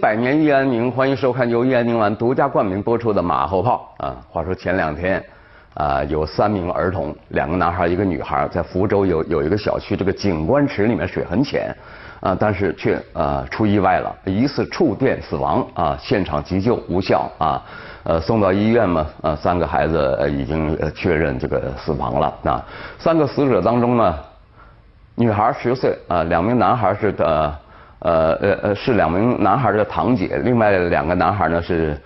百年益安宁，欢迎收看由益安宁丸独家冠名播出的《马后炮》啊。话说前两天啊，有三名儿童，两个男孩一个女孩，在福州有有一个小区这个景观池里面水很浅啊，但是却啊出意外了，疑似触电死亡啊，现场急救无效啊，呃送到医院嘛啊，三个孩子已经确认这个死亡了啊。三个死者当中呢，女孩十岁啊，两名男孩是的。呃呃呃，是两名男孩的堂姐，另外两个男孩呢是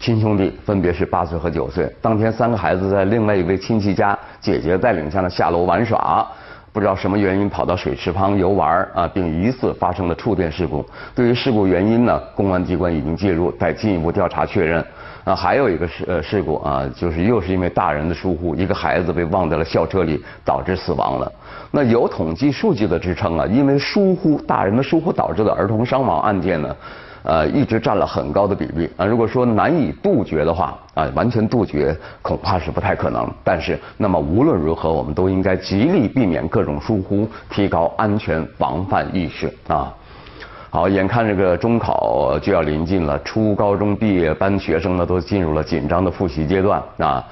亲兄弟，分别是八岁和九岁。当天三个孩子在另外一位亲戚家姐姐带领下呢下楼玩耍，不知道什么原因跑到水池旁游玩啊，并疑似发生了触电事故。对于事故原因呢，公安机关已经介入，待进一步调查确认。啊，还有一个事呃事故啊，就是又是因为大人的疏忽，一个孩子被忘在了校车里，导致死亡了。那有统计数据的支撑啊，因为疏忽大人的疏忽导致的儿童伤亡案件呢，呃，一直占了很高的比例啊。如果说难以杜绝的话啊，完全杜绝恐怕是不太可能。但是，那么无论如何，我们都应该极力避免各种疏忽，提高安全防范意识啊。好，眼看这个中考就要临近了，初高中毕业班学生呢都进入了紧张的复习阶段啊。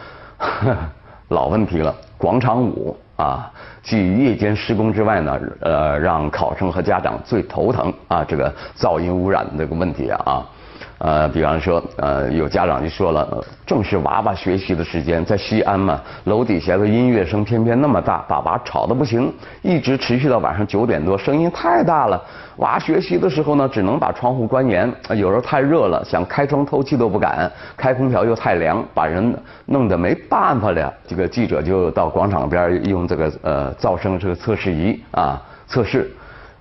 老问题了，广场舞啊，继夜间施工之外呢，呃，让考生和家长最头疼啊，这个噪音污染这个问题啊。呃，比方说，呃，有家长就说了，正是娃娃学习的时间，在西安嘛，楼底下的音乐声偏偏那么大，把娃吵得不行，一直持续到晚上九点多，声音太大了。娃学习的时候呢，只能把窗户关严，有时候太热了，想开窗透气都不敢，开空调又太凉，把人弄得没办法了。这个记者就到广场边用这个呃噪声这个测试仪啊测试，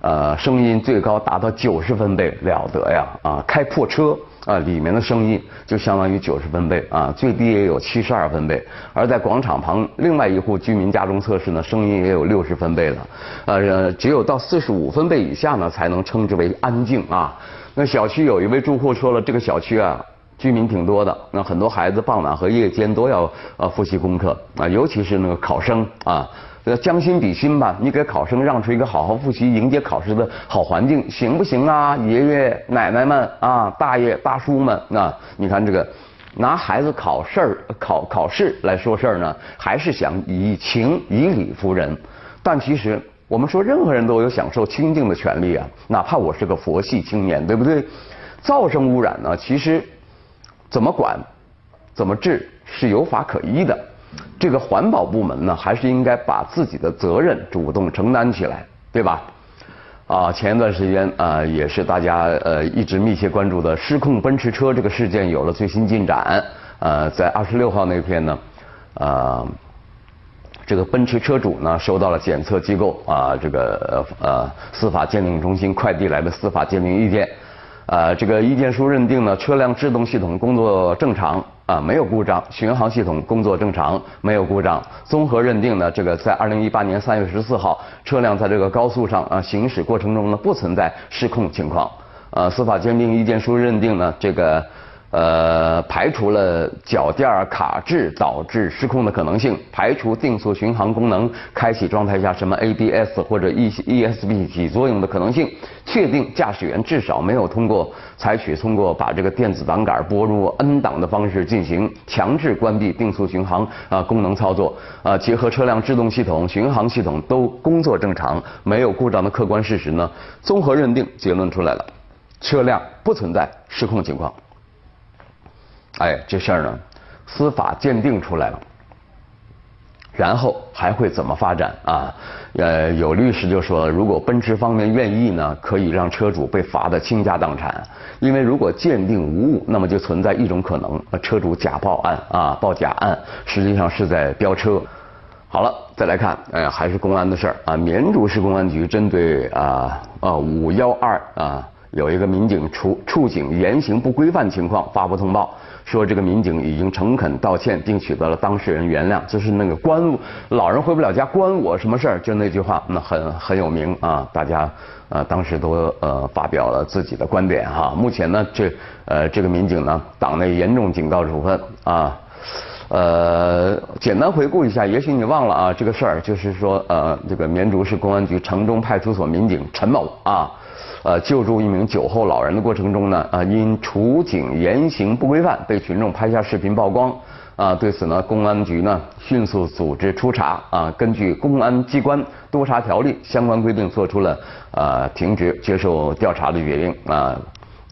呃，声音最高达到九十分贝，了得呀啊，开破车。啊，里面的声音就相当于九十分贝啊，最低也有七十二分贝。而在广场旁另外一户居民家中测试呢，声音也有六十分贝了。呃，只有到四十五分贝以下呢，才能称之为安静啊。那小区有一位住户说了，这个小区啊，居民挺多的，那很多孩子傍晚和夜间都要呃复习功课啊，尤其是那个考生啊。呃，将心比心吧，你给考生让出一个好好复习、迎接考试的好环境，行不行啊？爷爷奶奶们啊，大爷大叔们啊，你看这个，拿孩子考试儿、考考试来说事儿呢，还是想以情以理服人。但其实我们说，任何人都有享受清净的权利啊，哪怕我是个佛系青年，对不对？噪声污染呢，其实怎么管、怎么治是有法可依的。这个环保部门呢，还是应该把自己的责任主动承担起来，对吧？啊，前一段时间啊，也是大家呃一直密切关注的失控奔驰车这个事件有了最新进展。呃，在二十六号那天呢，呃，这个奔驰车主呢收到了检测机构啊这个呃司法鉴定中心快递来的司法鉴定意见。呃，这个意见书认定呢，车辆制动系统工作正常。啊，没有故障，巡航系统工作正常，没有故障。综合认定呢，这个在二零一八年三月十四号，车辆在这个高速上啊行驶过程中呢，不存在失控情况。呃，司法鉴定意见书认定呢，这个。呃，排除了脚垫卡滞导致失控的可能性，排除定速巡航功能开启状态下什么 ABS 或者 E ESP 起作用的可能性，确定驾驶员至少没有通过采取通过把这个电子档杆拨入 N 档的方式进行强制关闭定速巡航啊功能操作啊，结合车辆制动系统、巡航系统都工作正常，没有故障的客观事实呢，综合认定结论出来了，车辆不存在失控情况。哎，这事儿呢，司法鉴定出来了，然后还会怎么发展啊？呃，有律师就说，如果奔驰方面愿意呢，可以让车主被罚的倾家荡产。因为如果鉴定无误，那么就存在一种可能，车主假报案啊，报假案，实际上是在飙车。好了，再来看，哎，还是公安的事儿啊。绵竹市公安局针对啊啊五幺二啊有一个民警处处警言行不规范情况发布通报。说这个民警已经诚恳道歉，并取得了当事人原谅，就是那个关老人回不了家，关我什么事儿？就那句话，那很很有名啊，大家呃当时都呃发表了自己的观点哈。目前呢，这呃这个民警呢，党内严重警告处分啊。呃，简单回顾一下，也许你忘了啊，这个事儿就是说呃，这个绵竹市公安局城中派出所民警陈某啊。呃救助一名酒后老人的过程中呢，啊因处警言行不规范被群众拍下视频曝光。啊，对此呢，公安局呢迅速组织初查啊，根据公安机关督查条例相关规定，做出了呃停职接受调查的决定啊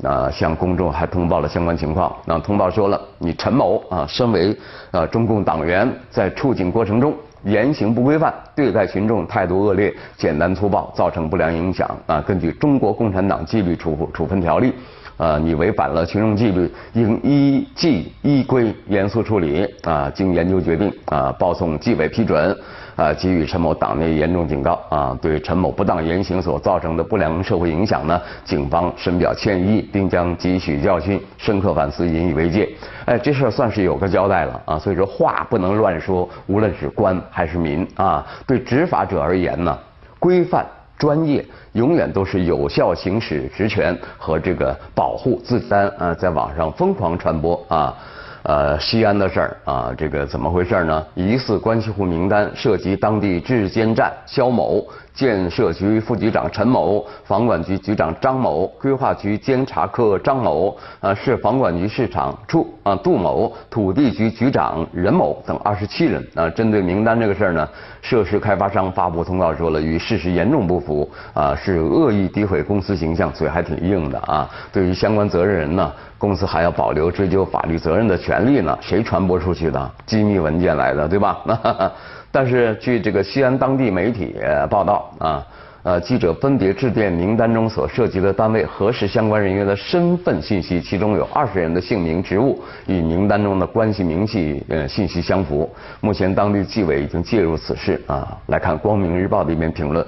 啊，向公众还通报了相关情况。那通报说了，你陈某啊，身为啊中共党员，在处警过程中言行不规范，对待群众态度恶劣、简单粗暴，造成不良影响啊。根据中国共产党纪律处处分条例。啊，你违反了群众纪律，应依纪依规严肃处理。啊，经研究决定，啊，报送纪委批准，啊，给予陈某党内严重警告。啊，对陈某不当言行所造成的不良社会影响呢，警方深表歉意，并将汲取教训，深刻反思，引以为戒。哎，这事儿算是有个交代了啊。所以说话不能乱说，无论是官还是民啊，对执法者而言呢，规范。专业永远都是有效行使职权和这个保护自身啊，在网上疯狂传播啊，呃，西安的事儿啊，这个怎么回事呢？疑似关系户名单涉及当地质监站肖某。建设局副局长陈某、房管局局长张某、规划局监察科张某、啊市房管局市场处啊杜某、土地局局长任某等二十七人啊，针对名单这个事儿呢，涉事开发商发布通告说了，与事实严重不符啊，是恶意诋毁公司形象，嘴还挺硬的啊。对于相关责任人呢，公司还要保留追究法律责任的权利呢。谁传播出去的？机密文件来的，对吧？但是，据这个西安当地媒体报道啊，呃，记者分别致电名单中所涉及的单位，核实相关人员的身份信息，其中有二十人的姓名、职务与名单中的关系明细呃信息相符。目前，当地纪委已经介入此事啊。来看《光明日报》的一篇评论：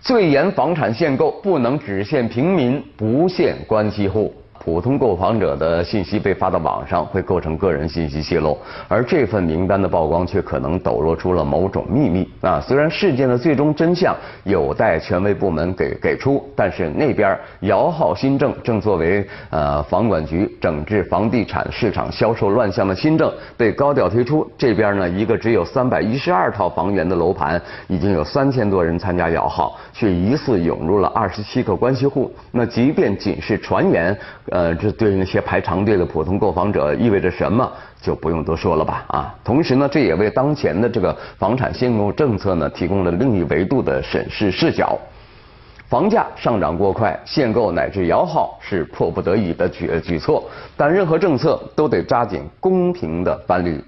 最严房产限购不能只限平民，不限关系户。普通购房者的信息被发到网上，会构成个人信息泄露，而这份名单的曝光却可能抖落出了某种秘密。啊，虽然事件的最终真相有待权威部门给给出，但是那边摇号新政正作为呃房管局整治房地产市场销售乱象的新政被高调推出，这边呢一个只有三百一十二套房源的楼盘，已经有三千多人参加摇号，却疑似涌入了二十七个关系户。那即便仅是传言。呃，这对那些排长队的普通购房者意味着什么，就不用多说了吧？啊，同时呢，这也为当前的这个房产限购政策呢，提供了另一维度的审视视角。房价上涨过快，限购乃至摇号是迫不得已的举举措，但任何政策都得抓紧公平的办理。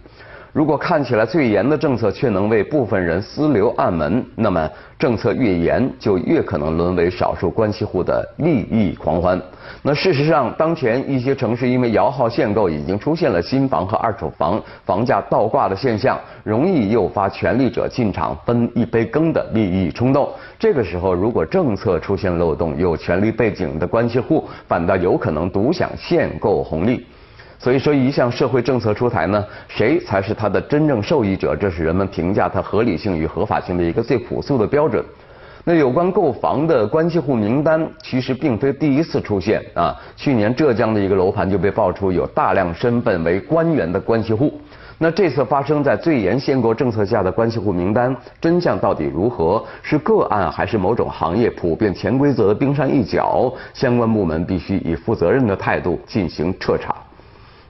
如果看起来最严的政策却能为部分人私留暗门，那么政策越严，就越可能沦为少数关系户的利益狂欢。那事实上，当前一些城市因为摇号限购，已经出现了新房和二手房房价倒挂的现象，容易诱发权力者进场分一杯羹的利益冲动。这个时候，如果政策出现漏洞，有权力背景的关系户反倒有可能独享限购红利。所以说，一项社会政策出台呢，谁才是它的真正受益者？这是人们评价它合理性与合法性的一个最朴素的标准。那有关购房的关系户名单，其实并非第一次出现啊。去年浙江的一个楼盘就被爆出有大量身份为官员的关系户。那这次发生在最严限购政策下的关系户名单，真相到底如何？是个案还是某种行业普遍潜规则的冰山一角？相关部门必须以负责任的态度进行彻查。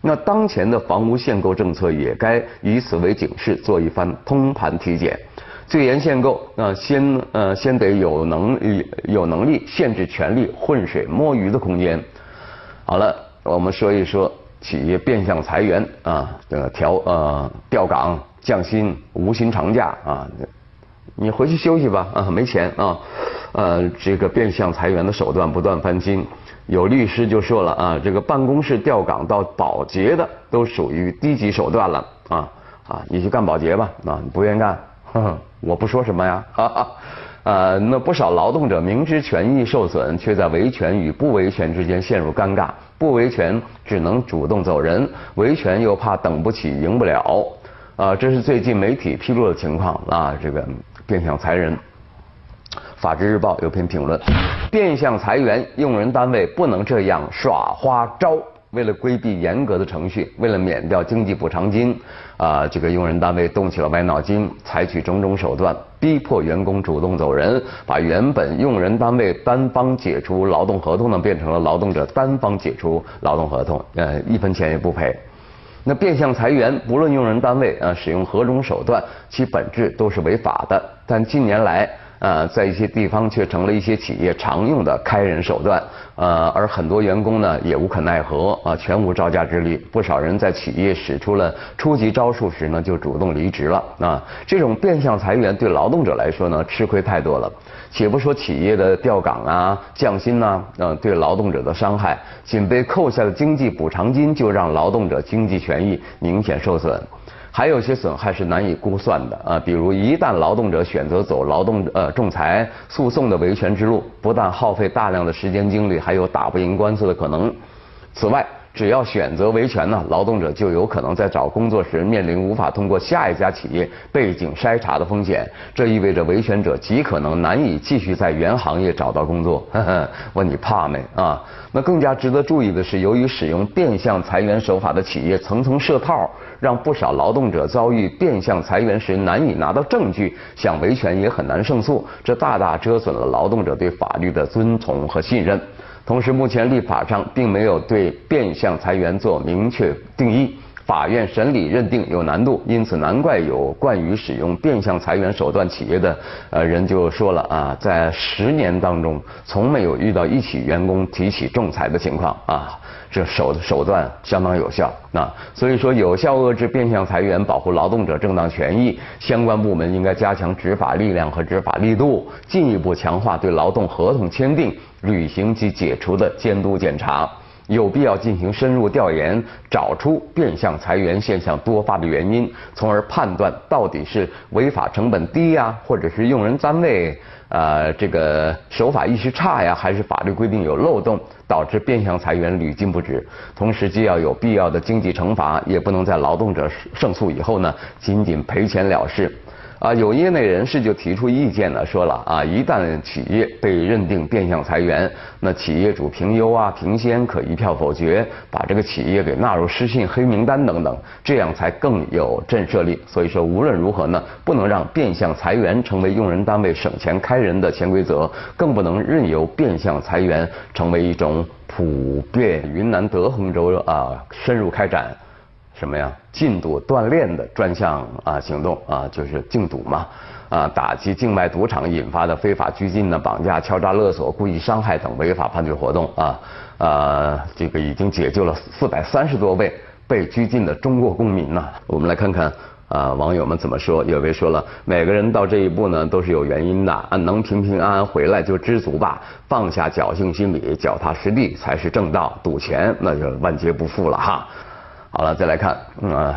那当前的房屋限购政策也该以此为警示，做一番通盘体检。最严限购，那先呃先得有能力有能力限制权力浑水摸鱼的空间。好了，我们说一说企业变相裁员啊，这个调呃调岗降薪无薪长假啊，你回去休息吧啊，没钱啊，呃这个变相裁员的手段不断翻新。有律师就说了啊，这个办公室调岗到保洁的都属于低级手段了啊啊，你去干保洁吧啊，你不愿意干，我不说什么呀，哈哈，呃，那不少劳动者明知权益受损，却在维权与不维权之间陷入尴尬，不维权只能主动走人，维权又怕等不起赢不了，啊，这是最近媒体披露的情况啊，这个变相裁人。法制日报有篇评论：变相裁员，用人单位不能这样耍花招为了规避严格的程序，为了免掉经济补偿金，啊，这个用人单位动起了歪脑筋，采取种种手段，逼迫员工主动走人，把原本用人单位单方解除劳动合同呢，变成了劳动者单方解除劳动合同，呃，一分钱也不赔。那变相裁员，不论用人单位啊使用何种手段，其本质都是违法的。但近年来，呃，在一些地方却成了一些企业常用的开人手段，呃，而很多员工呢也无可奈何啊，全无招架之力。不少人在企业使出了初级招数时呢，就主动离职了啊。这种变相裁员对劳动者来说呢，吃亏太多了。且不说企业的调岗啊、降薪呐，呃，对劳动者的伤害，仅被扣下的经济补偿金就让劳动者经济权益明显受损。还有些损害是难以估算的啊，比如一旦劳动者选择走劳动呃仲裁诉讼的维权之路，不但耗费大量的时间精力，还有打不赢官司的可能。此外，只要选择维权呢，劳动者就有可能在找工作时面临无法通过下一家企业背景筛查的风险。这意味着维权者极可能难以继续在原行业找到工作。问你怕没啊？那更加值得注意的是，由于使用变相裁员手法的企业层层设套。让不少劳动者遭遇变相裁员时难以拿到证据，想维权也很难胜诉，这大大折损了劳动者对法律的遵从和信任。同时，目前立法上并没有对变相裁员做明确定义，法院审理认定有难度，因此难怪有惯于使用变相裁员手段企业的呃人就说了啊，在十年当中从没有遇到一起员工提起仲裁的情况啊。这手手段相当有效，那所以说有效遏制变相裁员，保护劳动者正当权益，相关部门应该加强执法力量和执法力度，进一步强化对劳动合同签订、履行及解除的监督检查，有必要进行深入调研，找出变相裁员现象多发的原因，从而判断到底是违法成本低呀，或者是用人单位。呃，这个守法意识差呀，还是法律规定有漏洞，导致变相裁员屡禁不止。同时，既要有必要的经济惩罚，也不能在劳动者胜诉以后呢，仅仅赔钱了事。啊，有业内人士就提出意见了，说了啊，一旦企业被认定变相裁员，那企业主评优啊、评先可一票否决，把这个企业给纳入失信黑名单等等，这样才更有震慑力。所以说，无论如何呢，不能让变相裁员成为用人单位省钱开人的潜规则，更不能任由变相裁员成为一种普遍。云南德宏州啊，深入开展。什么呀？禁赌锻炼的专项啊行动啊，就是禁赌嘛啊，打击境外赌场引发的非法拘禁呢、绑架、敲诈勒索、故意伤害等违法犯罪活动啊啊，这个已经解救了四百三十多位被拘禁的中国公民呢。我们来看看啊，网友们怎么说？有位说了，每个人到这一步呢都是有原因的啊，能平平安安回来就知足吧，放下侥幸心理，脚踏实地才是正道。赌钱那就万劫不复了哈。好了，再来看，嗯，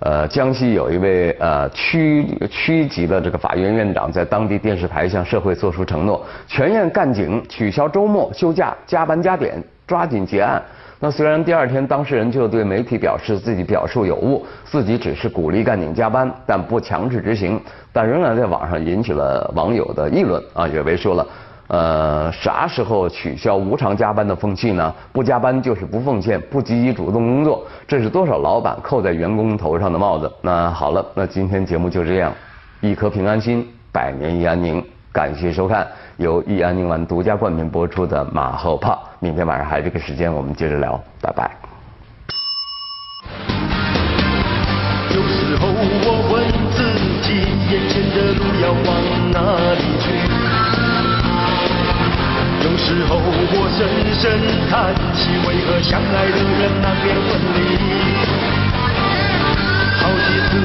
呃，江西有一位呃区区级的这个法院院长，在当地电视台向社会做出承诺，全院干警取消周末休假、加班加点，抓紧结案。那虽然第二天当事人就对媒体表示自己表述有误，自己只是鼓励干警加班，但不强制执行，但仍然在网上引起了网友的议论啊，有位说了。呃，啥时候取消无偿加班的风气呢？不加班就是不奉献，不积极主动工作，这是多少老板扣在员工头上的帽子？那好了，那今天节目就这样，一颗平安心，百年益安宁。感谢收看由益安宁丸独家冠名播出的马后炮。明天晚上还这个时间，我们接着聊，拜拜。有时候我问自己，眼前的路要往哪里去？时候我深深叹息，为何相爱的人难免分离？好几次。